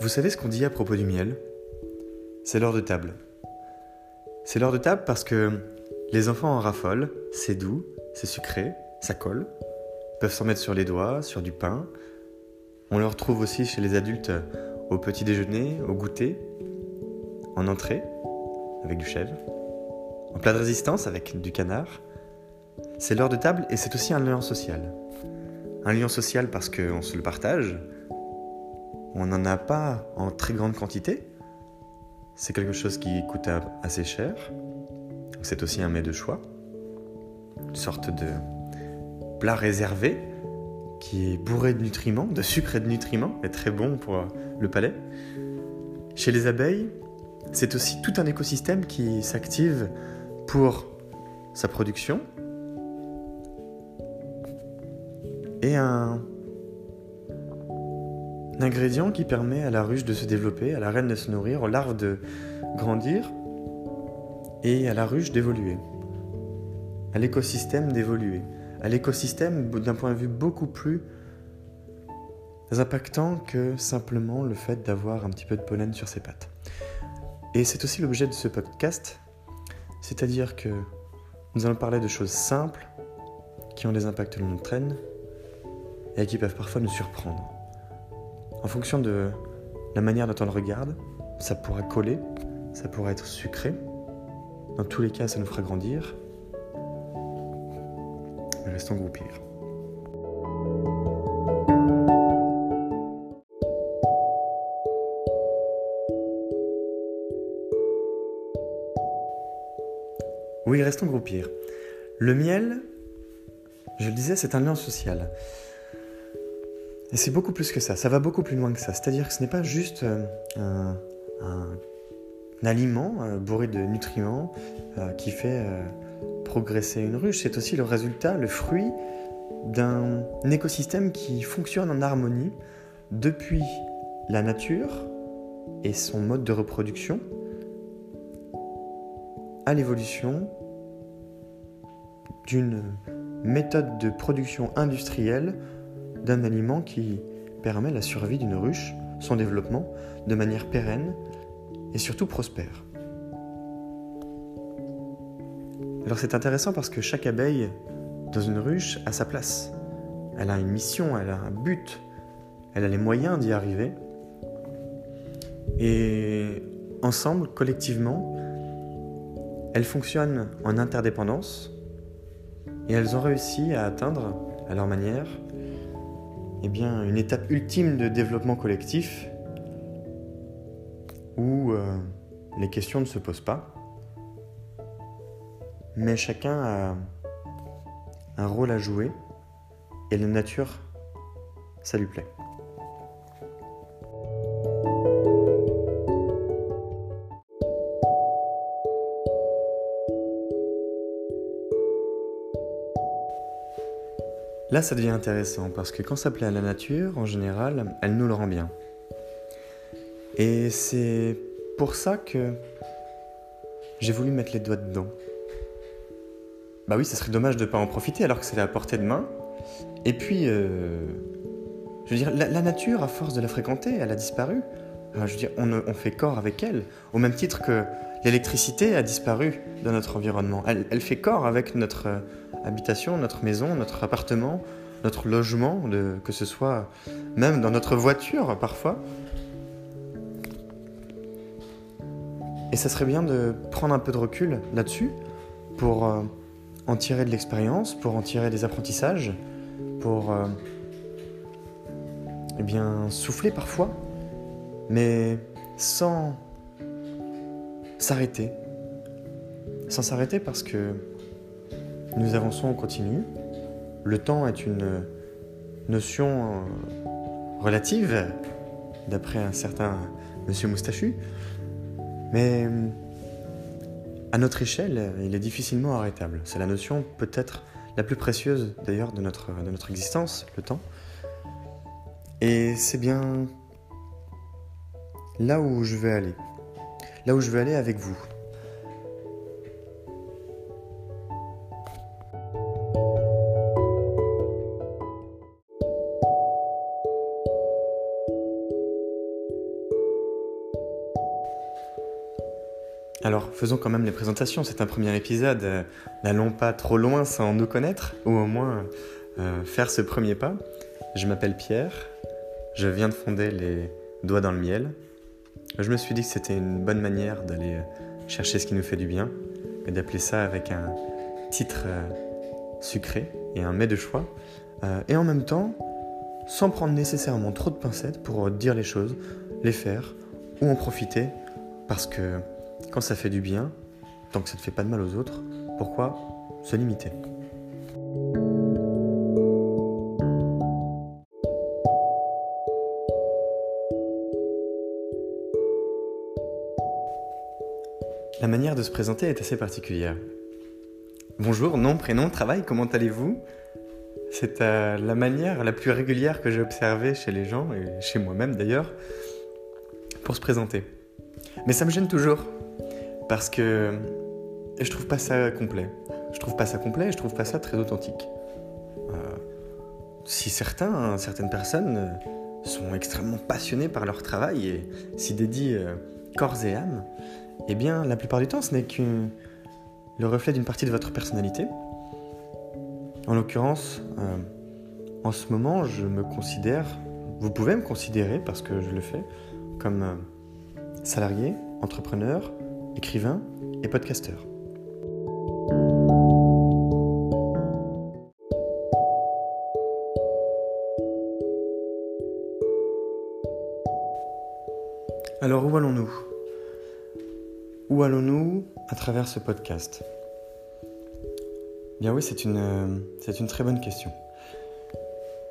Vous savez ce qu'on dit à propos du miel? C'est l'heure de table. C'est l'heure de table parce que les enfants en raffolent, c'est doux, c'est sucré, ça colle, peuvent s'en mettre sur les doigts, sur du pain. On le retrouve aussi chez les adultes au petit déjeuner, au goûter, en entrée, avec du chèvre, en plat de résistance avec du canard. C'est l'heure de table et c'est aussi un lien social. Un lien social parce qu'on se le partage, on n'en a pas en très grande quantité. C'est quelque chose qui coûte assez cher. C'est aussi un mets de choix. Une sorte de plat réservé qui est bourré de nutriments, de sucre et de nutriments, et très bon pour le palais. Chez les abeilles, c'est aussi tout un écosystème qui s'active pour sa production et un ingrédient qui permet à la ruche de se développer, à la reine de se nourrir, aux larves de grandir et à la ruche d'évoluer, à l'écosystème d'évoluer, à l'écosystème d'un point de vue beaucoup plus impactant que simplement le fait d'avoir un petit peu de pollen sur ses pattes. Et c'est aussi l'objet de ce podcast, c'est-à-dire que nous allons parler de choses simples qui ont des impacts longue traîne et qui peuvent parfois nous surprendre. En fonction de la manière dont on le regarde, ça pourra coller, ça pourra être sucré. Dans tous les cas, ça nous fera grandir. Restons groupir. Oui, restons groupir. Le miel, je le disais, c'est un lien social. Et c'est beaucoup plus que ça, ça va beaucoup plus loin que ça. C'est-à-dire que ce n'est pas juste euh, un, aliment euh, bourré de nutriments euh, qui fait progresser une ruche, c'est aussi le résultat, le fruit d'un écosystème qui fonctionne en harmonie depuis la nature et son mode de reproduction à l'évolution d'une méthode de production industrielle d'un aliment qui permet la survie d'une ruche, son développement de manière pérenne et surtout prospère. Alors c'est intéressant parce que chaque abeille dans une ruche a sa place. Elle a une mission, elle a un but, elle a les moyens d'y arriver. Et ensemble, collectivement, elles fonctionnent en interdépendance et elles ont réussi à atteindre, à leur manière, eh bien, une étape ultime de développement collectif où euh, les questions ne se posent pas, mais chacun a un rôle à jouer et la nature, ça lui plaît. Là, ça devient intéressant parce que quand ça plaît à la nature, en général, elle nous le rend bien. Et c'est pour ça que j'ai voulu mettre les doigts dedans. Bah oui, ça serait dommage de ne pas en profiter alors que c'est à portée de main. Et puis, euh, je veux dire, la, nature, à force de la fréquenter, elle a disparu. je veux dire, on, on, fait corps avec elle, au même titre que l'électricité a disparu dans notre environnement. Elle, fait corps avec notre habitation, notre maison, notre appartement, notre logement, que ce soit même dans notre voiture parfois. Et ça serait bien de prendre un peu de recul là-dessus pour euh, en tirer de l'expérience, pour en tirer des apprentissages, pour euh, eh bien souffler parfois, mais sans s'arrêter. Sans s'arrêter parce que nous avançons en continu. Le temps est une notion euh, relative, d'après un certain monsieur Moustachu, mais à notre échelle, il est difficilement arrêtable. C'est la notion peut-être la plus précieuse d'ailleurs de notre, de notre existence, le temps. Et c'est bien là où je vais aller là où je veux aller avec vous. Alors, faisons quand même les présentations. C'est un premier épisode. Euh, n'allons pas trop loin sans nous connaître, ou au moins euh, faire ce premier pas. Je m'appelle Pierre. Je viens de fonder les Doigts dans le Miel, je me suis dit que c'était une bonne manière d'aller chercher ce qui nous fait du bien, et d'appeler ça avec un titre sucré et un mets de choix, et en même temps, sans prendre nécessairement trop de pincettes pour dire les choses, les faire, ou en profiter, parce que quand ça fait du bien, tant que ça ne fait pas de mal aux autres, pourquoi se limiter? La manière de se présenter est assez particulière. Bonjour, nom, prénom, travail, comment allez-vous? C'est euh, la manière la plus régulière que j'ai observée chez les gens, et chez moi-même d'ailleurs, pour se présenter. Mais ça me gêne toujours, parce que je trouve pas ça complet. Je trouve pas ça complet et je trouve pas ça très authentique. Euh, si certaines personnes euh, sont extrêmement passionnés par leur travail et s'y dédient corps et âme, eh bien, la plupart du temps, ce n'est que le reflet d'une partie de votre personnalité. En l'occurrence, en ce moment, je me considère, vous pouvez me considérer, parce que je le fais, comme salarié, entrepreneur, écrivain et podcasteur. Alors où allons-nous? Où allons-nous à travers ce podcast? Bien oui, c'est une, euh, c'est une très bonne question.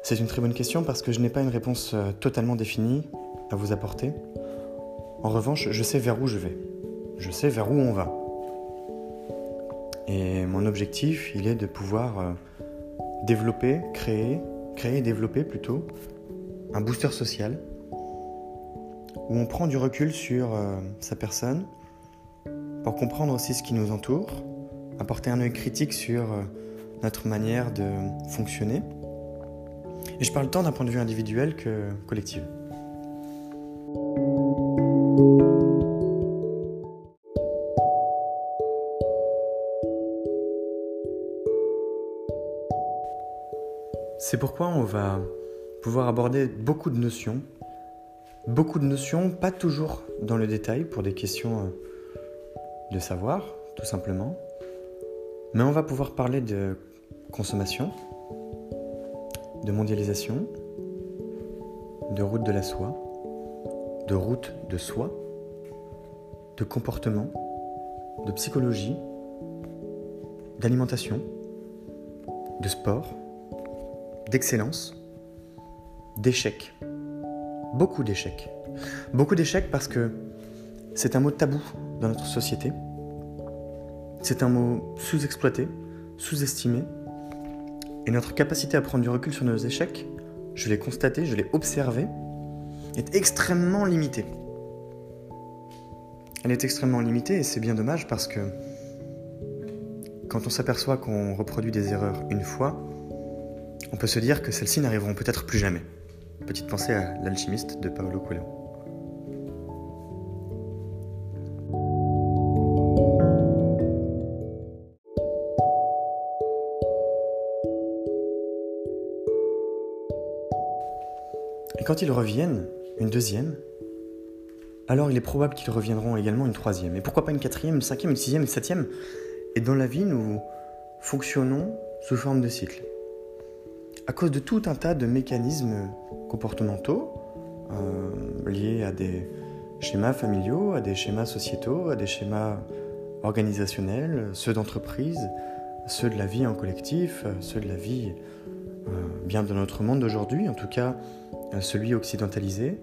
C'est une très bonne question parce que je n'ai pas une réponse euh, totalement définie à vous apporter. En revanche, je sais vers où je vais je sais vers où on va. Et mon objectif, il est de pouvoir euh, développer, créer, créer et développer plutôt un booster social où on prend du recul sur sa personne pour comprendre aussi ce qui nous entoure, apporter un œil critique sur euh, notre manière de fonctionner. Et je parle tant d'un point de vue individuel que collectif. C'est pourquoi on va pouvoir aborder beaucoup de notions, beaucoup de notions, pas toujours dans le détail pour des questions euh, de savoir, tout simplement, mais on va pouvoir parler de consommation, de mondialisation, de route de la soie, de route de soi, de comportement, de psychologie, d'alimentation, de sport, d'excellence, d'échecs. Beaucoup d'échecs. Beaucoup d'échecs parce que c'est un mot tabou dans notre société. C'est un mot sous-exploité, sous-estimé. Et notre capacité à prendre du recul sur nos échecs, je l'ai constaté, je l'ai observé, est extrêmement limitée. Elle est extrêmement limitée et c'est bien dommage parce que quand on s'aperçoit qu'on reproduit des erreurs une fois, on peut se dire que celles-ci n'arriveront peut-être plus jamais. Petite pensée à l'alchimiste de Paolo Coelho. Quand ils reviennent, une deuxième, alors il est probable qu'ils reviendront également une troisième. Et pourquoi pas une quatrième, une cinquième, une sixième, une septième? Et dans la vie, nous fonctionnons sous forme de cycle à cause de tout un tas de mécanismes comportementaux euh, liés à des schémas familiaux, à des schémas sociétaux, à des schémas organisationnels, ceux d'entreprise, ceux de la vie en collectif, ceux de la vie euh, bien de notre monde d'aujourd'hui, en tout cas celui occidentalisé.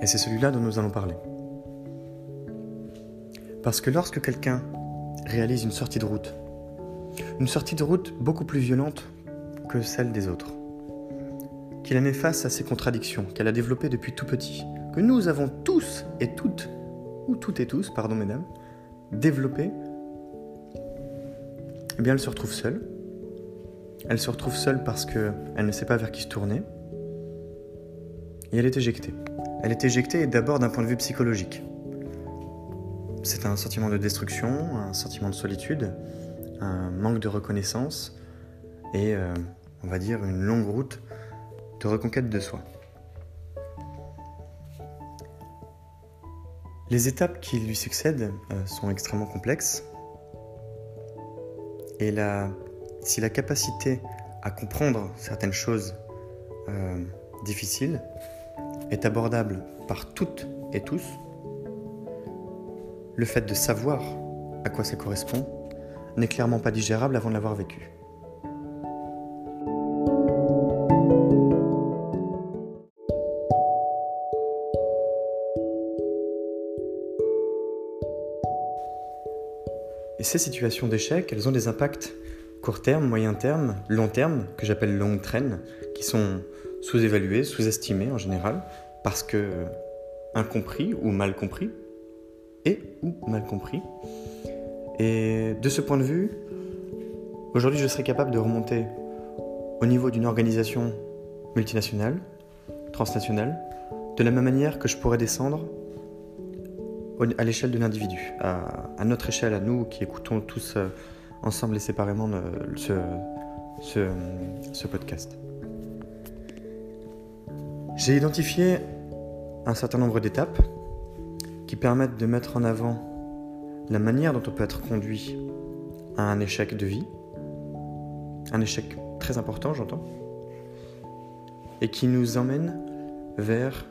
Et c'est celui-là dont nous allons parler. Parce que lorsque quelqu'un réalise une sortie de route, une sortie de route beaucoup plus violente que celle des autres. Qu'il a mis face à ces contradictions qu'elle a développées depuis tout petit, que nous avons tous et toutes, ou toutes et tous, pardon mesdames, développées, eh bien elle se retrouve seule. Elle se retrouve seule parce qu'elle ne sait pas vers qui se tourner. Et elle est éjectée. Elle est éjectée d'abord d'un point de vue psychologique. c'est un sentiment de destruction, un sentiment de solitude, un manque de reconnaissance et, euh, on va dire, une longue route de reconquête de soi. Les étapes qui lui succèdent euh, sont extrêmement complexes et si la capacité à comprendre certaines choses euh, difficiles est abordable par toutes et tous, le fait de savoir à quoi ça correspond n'est clairement pas digérable avant de l'avoir vécu. Et ces situations d'échec, elles ont des impacts court terme, moyen terme, long terme, que j'appelle long train, qui sont sous-évalués, sous-estimés en général, parce que incompris ou mal compris, et ou mal compris. Et de ce point de vue, aujourd'hui je serais capable de remonter au niveau d'une organisation multinationale, transnationale, de la même manière que je pourrais descendre à l'échelle de l'individu, à, notre échelle, à nous qui écoutons tous euh, ensemble et séparément ce, ce podcast. J'ai identifié un certain nombre d'étapes qui permettent de mettre en avant la manière dont on peut être conduit à un échec de vie, un échec très important j'entends, et qui nous emmène vers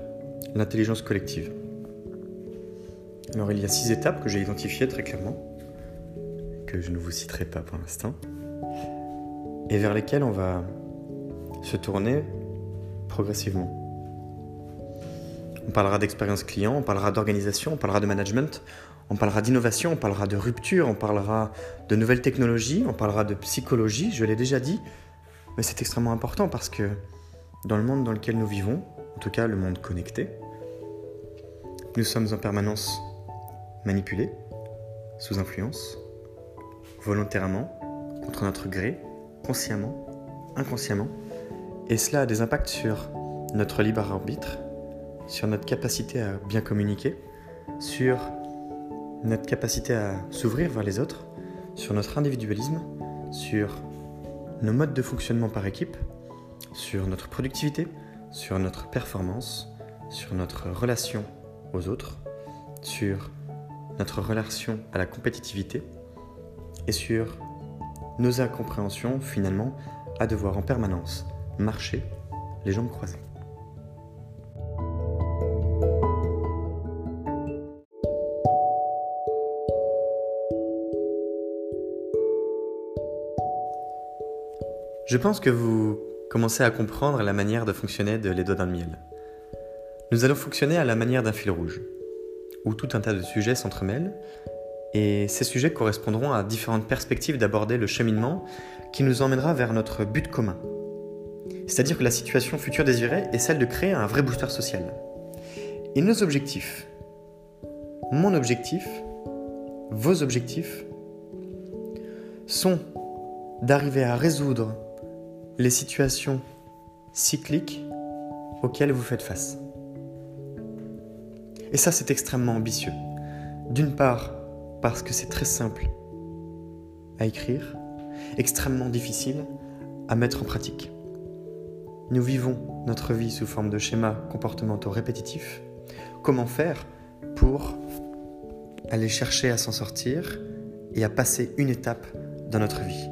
l'intelligence collective. Alors il y a six étapes que j'ai identifiées très clairement, que je ne vous citerai pas pour l'instant, et vers lesquelles on va se tourner progressivement. On parlera d'expérience client, on parlera d'organisation, on parlera de management, on parlera d'innovation, on parlera de rupture, on parlera de nouvelles technologies, on parlera de psychologie, je l'ai déjà dit, mais c'est extrêmement important parce que dans le monde dans lequel nous vivons, en tout cas le monde connecté, nous sommes en permanence manipulés, sous influence, volontairement, contre notre gré, consciemment, inconsciemment, et cela a des impacts sur notre libre arbitre, sur notre capacité à bien communiquer, sur notre capacité à s'ouvrir vers les autres, sur notre individualisme, sur nos modes de fonctionnement par équipe, sur notre productivité, sur notre performance, sur notre relation aux autres, sur notre relation à la compétitivité et sur nos incompréhensions finalement à devoir en permanence marcher les jambes croisées. Je pense que vous commencez à comprendre la manière de fonctionner de Les Doigts dans le Miel. Nous allons fonctionner à la manière d'un fil rouge où tout un tas de sujets s'entremêlent, et ces sujets correspondront à différentes perspectives d'aborder le cheminement qui nous emmènera vers notre but commun. C'est-à-dire que la situation future désirée est celle de créer un vrai booster social. Et nos objectifs, mon objectif, vos objectifs, sont d'arriver à résoudre les situations cycliques auxquelles vous faites face. Et ça, c'est extrêmement ambitieux. D'une part, parce que c'est très simple à écrire, extrêmement difficile à mettre en pratique. Nous vivons notre vie sous forme de schémas comportementaux répétitifs. Comment faire pour aller chercher à s'en sortir et à passer une étape dans notre vie?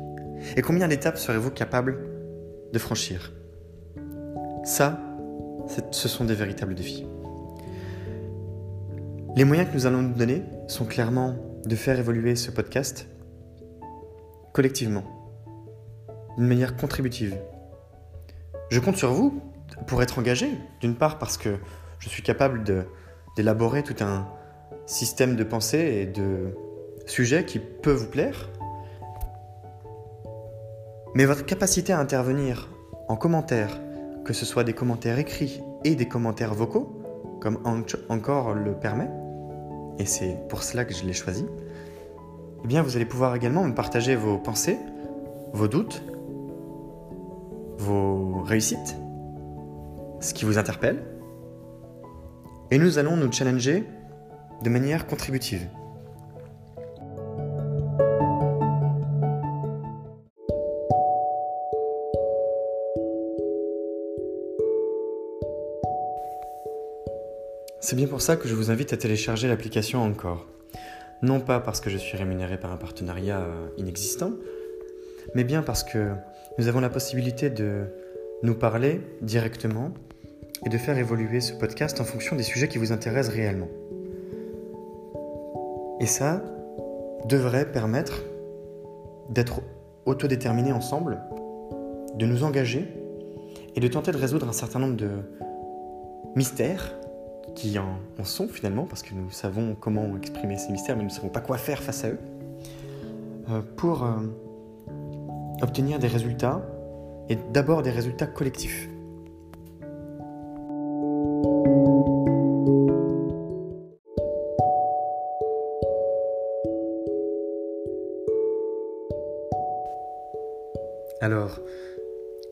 Et combien d'étapes serez-vous capable de franchir? Ça, ce sont des véritables défis. Les moyens que nous allons nous donner sont clairement de faire évoluer ce podcast collectivement, d'une manière contributive. Je compte sur vous pour être engagé, d'une part parce que je suis capable d'élaborer tout un système de pensée et de sujets qui peut vous plaire, mais votre capacité à intervenir en commentaire, que ce soit des commentaires écrits et des commentaires vocaux, comme encore le permet, et c'est pour cela que je l'ai choisi, eh bien vous allez pouvoir également me partager vos pensées, vos doutes, vos réussites, ce qui vous interpelle, et nous allons nous challenger de manière contributive. C'est bien pour ça que je vous invite à télécharger l'application Encore. Non pas parce que je suis rémunéré par un partenariat euh, inexistant, mais bien parce que nous avons la possibilité de nous parler directement et de faire évoluer ce podcast en fonction des sujets qui vous intéressent réellement. Et ça devrait permettre d'être autodéterminés ensemble, de nous engager et de tenter de résoudre un certain nombre de mystères qui en, sont finalement, parce que nous savons comment exprimer ces mystères, mais nous ne savons pas quoi faire face à eux, euh, pour euh, obtenir des résultats, et d'abord des résultats collectifs.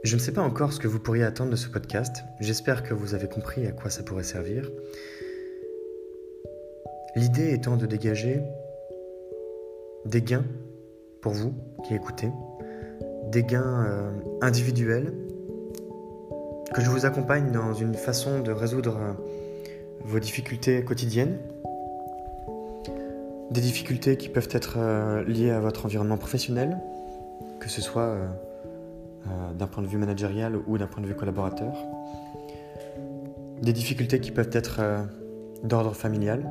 Je ne sais pas encore ce que vous pourriez attendre de ce podcast. J'espère que vous avez compris à quoi ça pourrait servir. L'idée étant de dégager des gains pour vous qui écoutez, des gains euh, individuels, que je vous accompagne dans une façon de résoudre euh, vos difficultés quotidiennes, des difficultés qui peuvent être euh, liées à votre environnement professionnel, que ce soit euh, d'un point de vue managérial ou d'un point de vue collaborateur. Des difficultés qui peuvent être euh, d'ordre familial,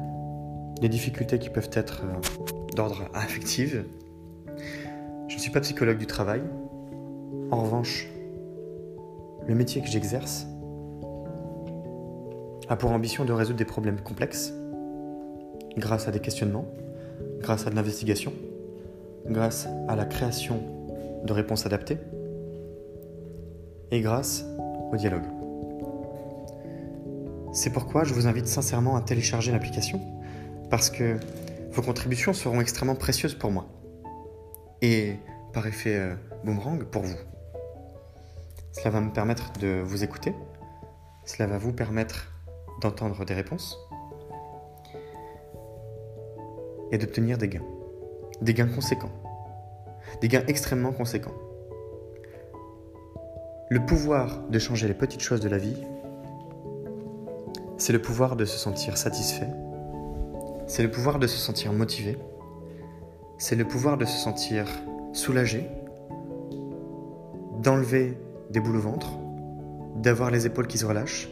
des difficultés qui peuvent être euh, d'ordre affectif. Je ne suis pas psychologue du travail. En revanche, le métier que j'exerce a pour ambition de résoudre des problèmes complexes grâce à des questionnements, grâce à de l'investigation, grâce à la création de réponses adaptées et grâce au dialogue. C'est pourquoi je vous invite sincèrement à télécharger l'application, parce que vos contributions seront extrêmement précieuses pour moi, et par effet euh, boomerang pour vous. Cela va me permettre de vous écouter, cela va vous permettre d'entendre des réponses et d'obtenir des gains. Des gains conséquents. Des gains extrêmement conséquents. Le pouvoir de changer les petites choses de la vie, c'est le pouvoir de se sentir satisfait, c'est le pouvoir de se sentir motivé, c'est le pouvoir de se sentir soulagé, d'enlever des boules au ventre, d'avoir les épaules qui se relâchent,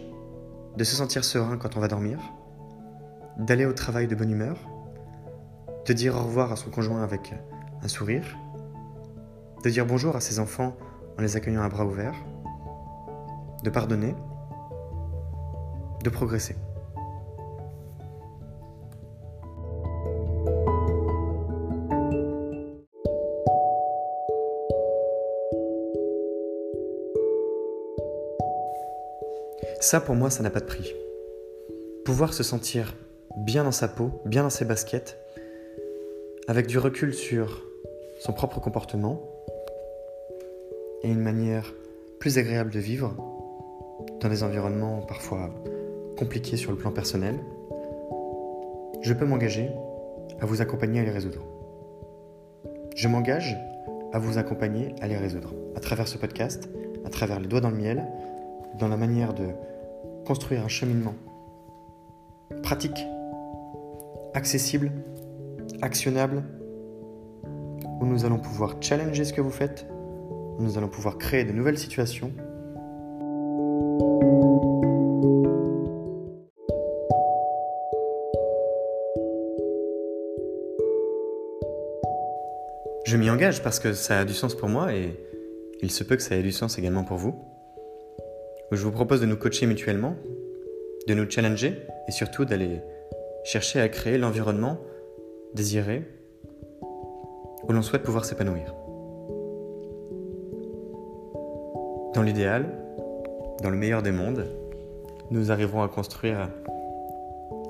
de se sentir serein quand on va dormir, d'aller au travail de bonne humeur, de dire au revoir à son conjoint avec un sourire, de dire bonjour à ses enfants en les accueillant à bras ouverts, de pardonner, de progresser. Ça, pour moi, ça n'a pas de prix. Pouvoir se sentir bien dans sa peau, bien dans ses baskets, avec du recul sur son propre comportement, et une manière plus agréable de vivre dans des environnements parfois compliqués sur le plan personnel, je peux m'engager à vous accompagner à les résoudre. Je m'engage à vous accompagner à les résoudre à travers ce podcast, à travers les doigts dans le miel, dans la manière de construire un cheminement pratique, accessible, actionnable, où nous allons pouvoir challenger ce que vous faites, nous allons pouvoir créer de nouvelles situations. Je m'y engage parce que ça a du sens pour moi et il se peut que ça ait du sens également pour vous. Je vous propose de nous coacher mutuellement, de nous challenger et surtout d'aller chercher à créer l'environnement désiré où l'on souhaite pouvoir s'épanouir. Dans l'idéal, dans le meilleur des mondes, nous arriverons à construire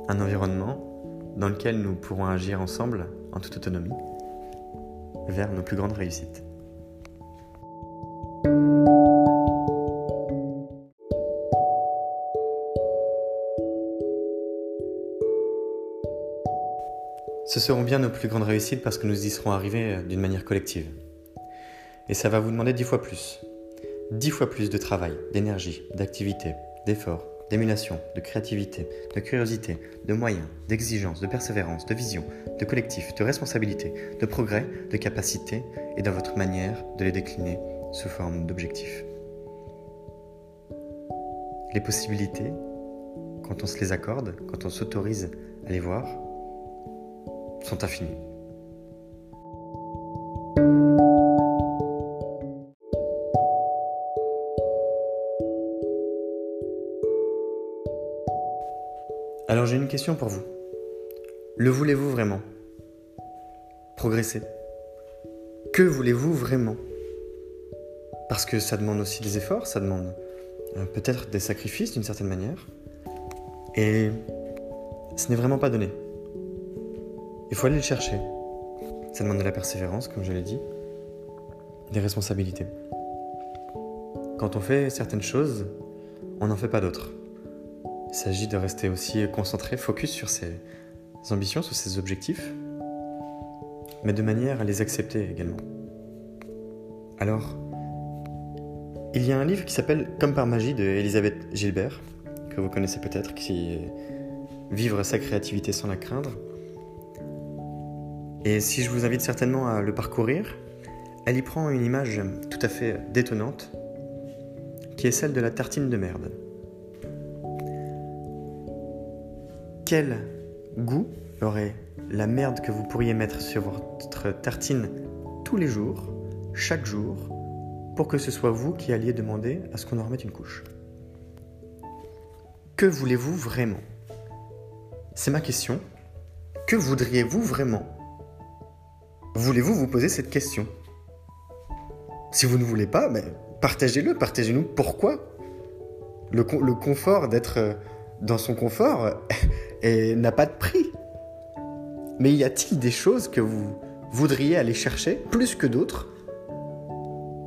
un environnement dans lequel nous pourrons agir ensemble en toute autonomie vers nos plus grandes réussites. Ce seront bien nos plus grandes réussites parce que nous y serons arrivés d'une manière collective. Et ça va vous demander dix fois plus, dix fois plus de travail, d'énergie, d'activité, d'effort, d'émulation, de créativité, de curiosité, de moyens, d'exigence, de persévérance, de vision, de collectif, de responsabilité, de progrès, de capacité et dans votre manière de les décliner sous forme d'objectifs. Les possibilités, quand on se les accorde, quand on s'autorise à les voir, sont infinies. Pour vous. Le voulez-vous vraiment? Progresser. Que voulez-vous vraiment? Parce que ça demande aussi des efforts, ça demande euh, peut-être des sacrifices d'une certaine manière. Et ce n'est vraiment pas donné. Il faut aller le chercher. Ça demande de la persévérance, comme je l'ai dit, des responsabilités. Quand on fait certaines choses, on n'en fait pas d'autres. Il s'agit de rester aussi concentré, focus sur ses ambitions, sur ses objectifs, mais de manière à les accepter également. Alors, il y a un livre qui s'appelle Comme par magie de Elisabeth Gilbert, que vous connaissez peut-être, qui est Vivre sa créativité sans la craindre. Et si je vous invite certainement à le parcourir, elle y prend une image tout à fait détonnante, qui est celle de la tartine de merde. Quel goût aurait la merde que vous pourriez mettre sur votre tartine tous les jours, chaque jour, pour que ce soit vous qui alliez demander à ce qu'on en remette une couche? Que voulez-vous vraiment? C'est ma question. Que voudriez-vous vraiment? Voulez-vous vous poser cette question? Si vous ne voulez pas, ben, partagez-le, partagez-nous pourquoi. Le, confort d'être euh, dans son confort et n'a pas de prix. Mais y a-t-il des choses que vous voudriez aller chercher plus que d'autres,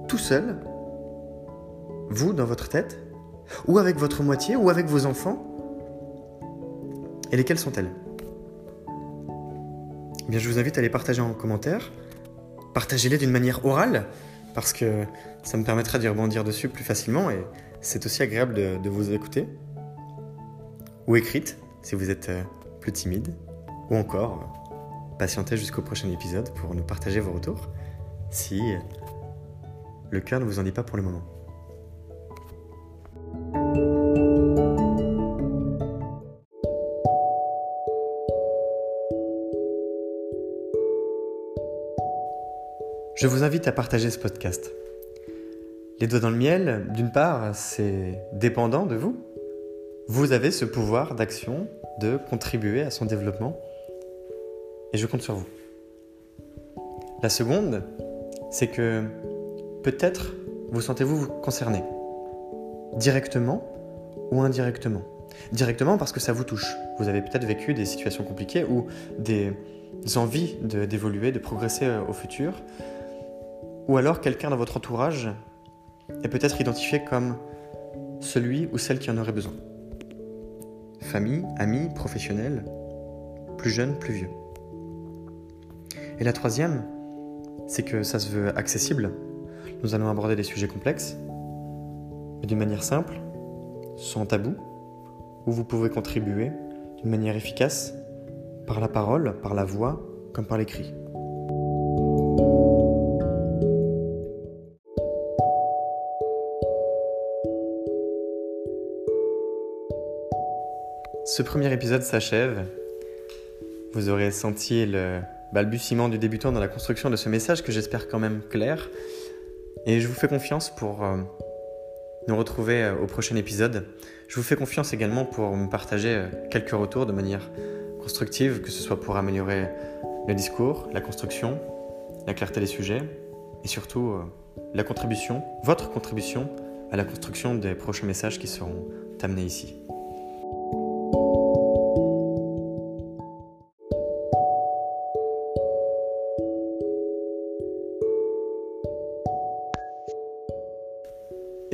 tout seul, vous dans votre tête, ou avec votre moitié, ou avec vos enfants? Et lesquelles sont-elles? Eh Bien, je vous invite à les partager en commentaire. Partagez-les d'une manière orale, parce que ça me permettra d'y rebondir dessus plus facilement et c'est aussi agréable de, de vous écouter. Ou écrite, si vous êtes euh, plus timide, ou encore euh, patientez jusqu'au prochain épisode pour nous partager vos retours, si euh, le cœur ne vous en dit pas pour le moment. Je vous invite à partager ce podcast. Les doigts dans le miel, d'une part, c'est dépendant de vous, vous avez ce pouvoir d'action de contribuer à son développement et je compte sur vous. La seconde, c'est que peut-être vous sentez-vous concerné, directement ou indirectement. Directement parce que ça vous touche. Vous avez peut-être vécu des situations compliquées ou des envies d'évoluer, de, progresser euh, au futur. Ou alors quelqu'un dans votre entourage est peut-être identifié comme celui ou celle qui en aurait besoin famille, amis, professionnels, plus jeunes, plus vieux. Et la troisième, c'est que ça se veut accessible. Nous allons aborder des sujets complexes, mais d'une manière simple, sans tabou, où vous pouvez contribuer d'une manière efficace, par la parole, par la voix, comme par l'écrit. Ce premier épisode s'achève. Vous aurez senti le balbutiement du débutant dans la construction de ce message que j'espère quand même clair. Et je vous fais confiance pour euh, nous retrouver euh, au prochain épisode. Je vous fais confiance également pour me partager euh, quelques retours de manière constructive, que ce soit pour améliorer le discours, la construction, la clarté des sujets et surtout la contribution, votre contribution à la construction des prochains messages qui seront amenés ici.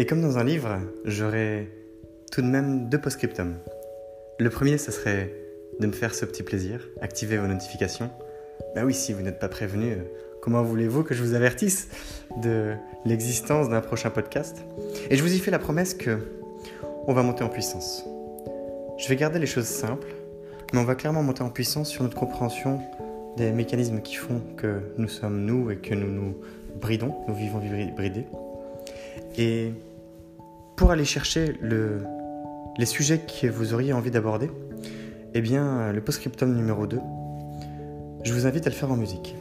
Comme dans un livre, j'aurais tout de même deux post-scriptum. Le premier, ce serait de me faire ce petit plaisir, activer vos notifications. Ben oui, si vous n'êtes pas prévenu, comment voulez-vous que je vous avertisse de l'existence d'un prochain podcast? Et je vous y fais la promesse que on va monter en puissance. Je vais garder les choses simples, mais on va clairement monter en puissance sur notre compréhension des mécanismes qui font que nous sommes nous et que nous nous bridons, nous vivons bridés. Et pour aller chercher le, les sujets que vous auriez envie d'aborder, eh bien, le post-scriptum numéro 2, je vous invite à le faire en musique.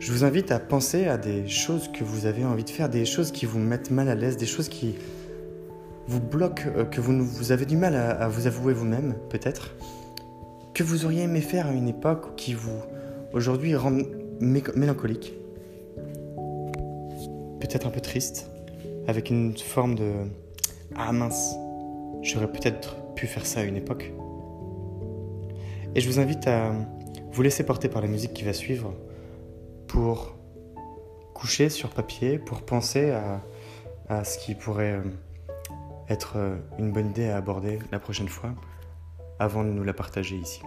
Je vous invite à penser à des choses que vous avez envie de faire, des choses qui vous mettent mal à l'aise, des choses qui vous bloquent, euh, que vous, vous avez du mal à, vous avouer vous-même, peut-être, que vous auriez aimé faire à une époque qui vous, aujourd'hui, rend mélancolique, peut-être un peu triste, avec une forme de Ah mince, j'aurais peut-être pu faire ça à une époque. Et je vous invite à vous laisser porter par la musique qui va suivre pour coucher sur papier, pour penser à, ce qui pourrait euh, être euh, une bonne idée à aborder la prochaine fois avant de nous la partager ici.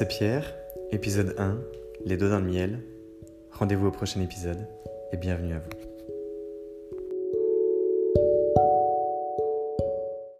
C'est Pierre, épisode 1, Les doigts dans le miel. Rendez-vous au prochain épisode et bienvenue à vous.